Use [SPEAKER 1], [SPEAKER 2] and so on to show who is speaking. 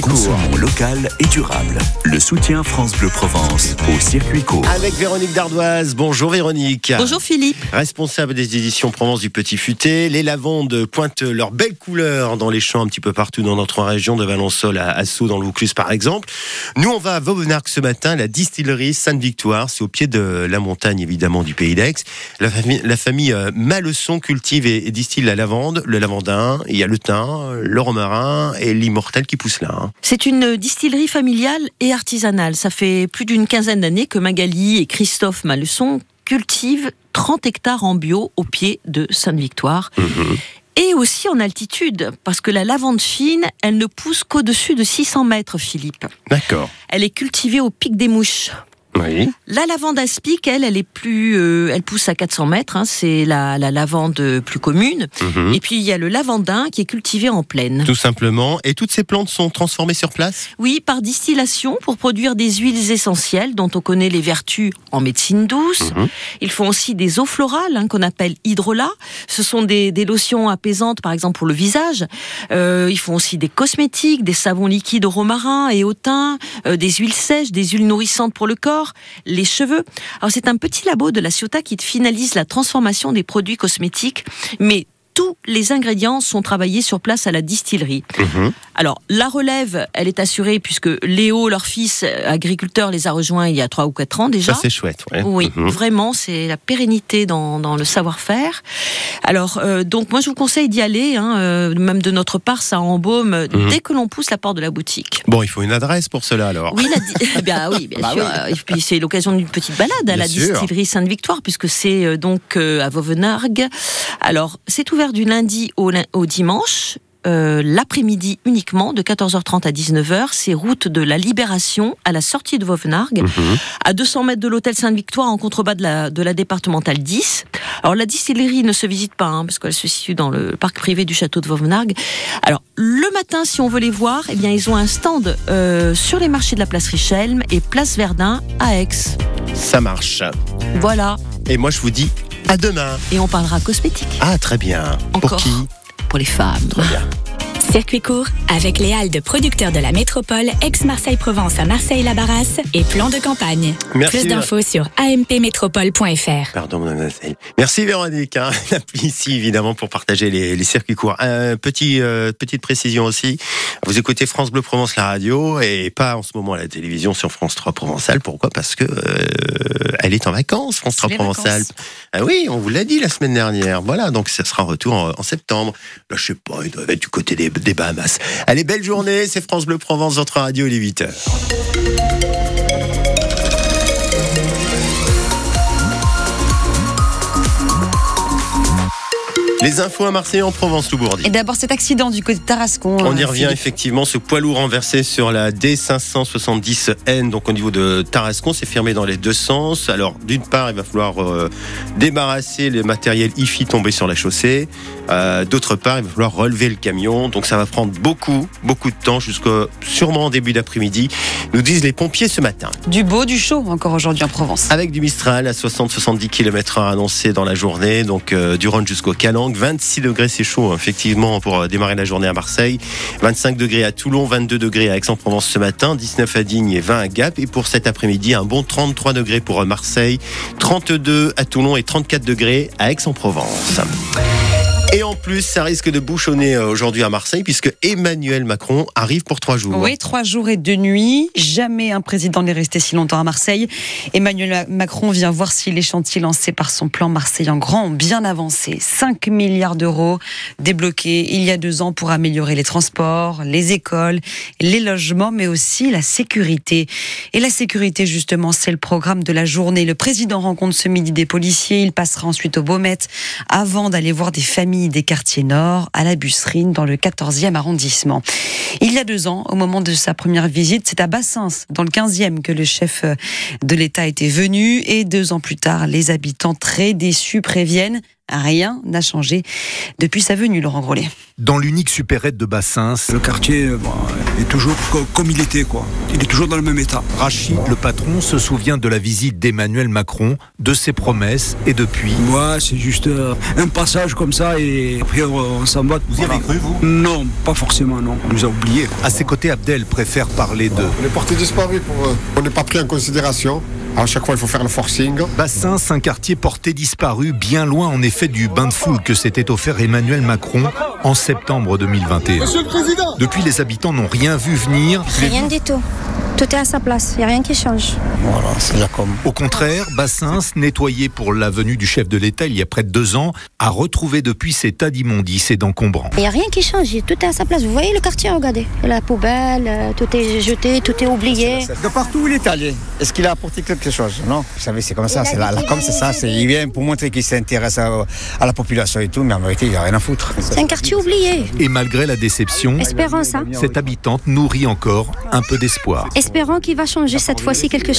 [SPEAKER 1] Consommons local et durable. Le soutien France Bleu Provence au circuit court.
[SPEAKER 2] Avec Véronique Dardoise. Bonjour Véronique.
[SPEAKER 3] Bonjour Philippe.
[SPEAKER 2] Responsable des éditions Provence du Petit Futé. Les lavandes pointent leurs belles couleurs dans les champs un petit peu partout dans notre région, de Valençol à Assou, dans le Vaucluse par exemple. Nous, on va à Vauvenargues ce matin, la distillerie Sainte-Victoire. C'est au pied de la montagne évidemment du Pays d'Aix. La famille, la famille euh, Malleçon cultive et distille la lavande, le lavandin. Il y a le thym, le romarin et l'immortel qui pousse là. Hein.
[SPEAKER 3] C'est une distillerie familiale et artisanale. Ça fait plus d'une quinzaine d'années que Magali et Christophe Malleçon cultivent 30 hectares en bio au pied de Sainte-Victoire.
[SPEAKER 2] Mhm.
[SPEAKER 3] Et aussi en altitude, parce que la lavande fine, elle ne pousse qu'au-dessus de 600 mètres, Philippe.
[SPEAKER 2] D'accord.
[SPEAKER 3] Elle est cultivée au pic des mouches.
[SPEAKER 2] Oui.
[SPEAKER 3] La lavande aspic, elle, elle est plus, euh, elle pousse à 400 mètres. hein, c'est la, la lavande plus commune.
[SPEAKER 2] Mhm.
[SPEAKER 3] Et puis il y a le lavandin qui est cultivé en plaine.
[SPEAKER 2] Tout simplement. Et toutes ces plantes sont transformées sur place?
[SPEAKER 3] Oui, par distillation pour produire des huiles essentielles dont on connaît les vertus en médecine douce.
[SPEAKER 2] Mhm.
[SPEAKER 3] Ils font aussi des eaux florales hein, qu'on appelle hydrolat. Ce sont des, des lotions apaisantes, par exemple pour le visage. Euh, ils font aussi des cosmétiques, des savons liquides au romarin et au thym, euh, des huiles sèches, des huiles nourrissantes pour le corps, les cheveux. Alors c'est un petit labo de la Ciotat qui finalise la transformation des produits cosmétiques, mais tous les ingrédients sont travaillés sur place à la distillerie.
[SPEAKER 2] Mhm.
[SPEAKER 3] Alors, la relève, elle est assurée puisque Léo, leur fils euh, agriculteur, les a rejoints il y a trois ou quatre ans déjà.
[SPEAKER 2] Ça, c'est chouette. ouais.
[SPEAKER 3] Oui,
[SPEAKER 2] Mhm.
[SPEAKER 3] vraiment, c'est la pérennité dans, dans le savoir-faire. Alors, euh, donc, moi, je vous conseille d'y aller, hein, euh, même de notre part, ça embaume
[SPEAKER 2] Mhm.
[SPEAKER 3] dès que l'on pousse la porte de la boutique.
[SPEAKER 2] Bon, il faut une adresse pour cela alors.
[SPEAKER 3] Oui, la eh bien, oui, bien
[SPEAKER 2] Bah
[SPEAKER 3] sûr.
[SPEAKER 2] oui.
[SPEAKER 3] Et puis, c'est l'occasion d'une petite balade à
[SPEAKER 2] Bien
[SPEAKER 3] la
[SPEAKER 2] sûr.
[SPEAKER 3] distillerie Sainte-Victoire, puisque c'est euh, donc à Vauvenargues. Alors, c'est ouvert du lundi au, dimanche. euh, l'après-midi uniquement de 14h30 à 19h, c'est route de la Libération à la sortie de Vauvenargues
[SPEAKER 2] Mhm.
[SPEAKER 3] à 200 mètres de l'hôtel Sainte-Victoire en contrebas de la, de la départementale 10. Alors la distillerie ne se visite pas hein, parce qu'elle se situe dans le parc privé du château de Vauvenargues. Alors le matin, si on veut les voir, eh bien ils ont un stand euh, sur les marchés de la place Richelme et place Verdun à Aix.
[SPEAKER 2] Ça marche.
[SPEAKER 3] Voilà.
[SPEAKER 2] Et moi, je vous dis à demain.
[SPEAKER 3] Et on parlera cosmétique
[SPEAKER 2] Ah, très bien. Pour qui?
[SPEAKER 3] Pour les femmes.
[SPEAKER 2] Très bien.
[SPEAKER 4] Circuit court avec les halles de producteurs de la métropole, ex-Marseille-Provence à Marseille-la-Barrasse et plan de campagne.
[SPEAKER 2] Merci.
[SPEAKER 4] Plus d'infos sur ampmétropole.fr.
[SPEAKER 2] Pardon, mademoiselle. Merci Véronique. Hein. Ici, évidemment, pour partager les, les circuits courts. Petit, euh, petite précision aussi. Vous écoutez France Bleu Provence, la radio, et pas en ce moment à la télévision sur France 3 Provençal. Pourquoi? Parce que euh, elle est en vacances, France 3
[SPEAKER 3] les
[SPEAKER 2] Provençal. Ah oui, on vous l'a dit la semaine dernière. Voilà, donc ça sera un retour en, en septembre. Là, je sais pas, il doit être du côté des, des Bahamas. Allez, belle journée. C'est France Bleu Provence, votre radio, il est 8h. Les infos à Marseille en Provence, Loubourdi.
[SPEAKER 5] Et d'abord cet accident du côté de Tarascon.
[SPEAKER 2] On y
[SPEAKER 5] euh,
[SPEAKER 2] revient
[SPEAKER 5] Philippe.
[SPEAKER 2] effectivement, ce poids lourd renversé sur la D570N, donc au niveau de Tarascon, c'est fermé dans les deux sens. Alors d'une part, il va falloir euh, débarrasser le matériel IFI tombé sur la chaussée. Euh, D'autre part, il va falloir relever le camion. Donc ça va prendre beaucoup, beaucoup de temps jusqu'au sûrement en début d'après-midi, nous disent les pompiers ce matin.
[SPEAKER 5] Du beau, du chaud encore aujourd'hui en Provence.
[SPEAKER 2] Avec du Mistral à 60-70 km h annoncé dans la journée, donc euh, du Rhône jusqu'au Calanque. 26 degrés, c'est chaud, hein, effectivement, pour euh, démarrer la journée à Marseille. 25 degrés à Toulon, 22 degrés à Aix-en-Provence ce matin, 19 à Digne et 20 à Gap. Et pour cet après-midi, un bon 33 degrés pour euh, Marseille, 32 à Toulon et 34 degrés à Aix-en-Provence. Et en plus, ça risque de bouchonner euh, aujourd'hui à Marseille, puisque Emmanuel Macron arrive pour trois jours.
[SPEAKER 5] Oui, trois jours et deux nuits. Jamais un président n'est resté si longtemps à Marseille. Emmanuel Macron vient voir si les chantiers lancés par son plan Marseille en grand ont bien avancé. 5 milliards d'euros débloqués il y a deux ans pour améliorer les transports, les écoles, les logements, mais aussi la sécurité. Et la sécurité, justement, c'est le programme de la journée. Le président rencontre ce midi des policiers. Il passera ensuite au Beaumet avant d'aller voir des familles des quartiers nord à la Busserine dans le 14e arrondissement. Il y a deux ans, au moment de sa première visite, c'est à Bassins, dans le 15e, que le chef de l'État était venu. Et deux ans plus tard, les habitants très déçus préviennent Rien n'a changé depuis sa venue, Laurent Grollet.
[SPEAKER 6] Dans l'unique supérette de Bassins,
[SPEAKER 7] Le quartier bon, est toujours co- comme il était, quoi. Il est toujours dans le même état.
[SPEAKER 6] Rachid, le patron, se souvient de la visite d'Emmanuel Macron, de ses promesses et depuis.
[SPEAKER 7] Ouais, c'est juste euh, un passage comme ça et après on, on s'en va.
[SPEAKER 6] Vous y avez cru, vous?
[SPEAKER 7] Non, pas forcément, non. On nous a oubliés.
[SPEAKER 6] À ses côtés, Abdel préfère parler de
[SPEAKER 8] On est porté disparu pour eux. On n'est pas pris en considération. À chaque fois, il faut faire le forcing.
[SPEAKER 6] Bassins, un quartier porté disparu, bien loin en effet du bain de foule que s'était offert Emmanuel Macron en septembre 2021. Depuis, les habitants n'ont rien vu venir.
[SPEAKER 9] Rien du tout. Tout est à sa place, il n'y a rien qui change.
[SPEAKER 10] Voilà, c'est là comme.
[SPEAKER 6] Au contraire, Bassins, nettoyé pour la venue du chef de l'État il y a près de deux ans, a retrouvé depuis ses tas d'immondices et d'encombrants.
[SPEAKER 9] Il n'y a rien qui change, tout est à sa place. Vous voyez le quartier, regardez. La poubelle, euh, tout est jeté, tout est oublié.
[SPEAKER 10] De partout où il est allé, est-ce qu'il a apporté quelque chose? Non Vous savez, c'est comme ça, c'est la, la com, c'est ça. Il vient pour montrer qu'il s'intéresse à, à la population et tout, mais en vérité, il n'y a rien à foutre.
[SPEAKER 9] C'est un quartier oublié.
[SPEAKER 6] Et malgré la déception,
[SPEAKER 9] ça.
[SPEAKER 6] cette habitante nourrit encore un peu d'espoir.
[SPEAKER 9] Espérons qu'il va changer cette fois-ci quelque chose.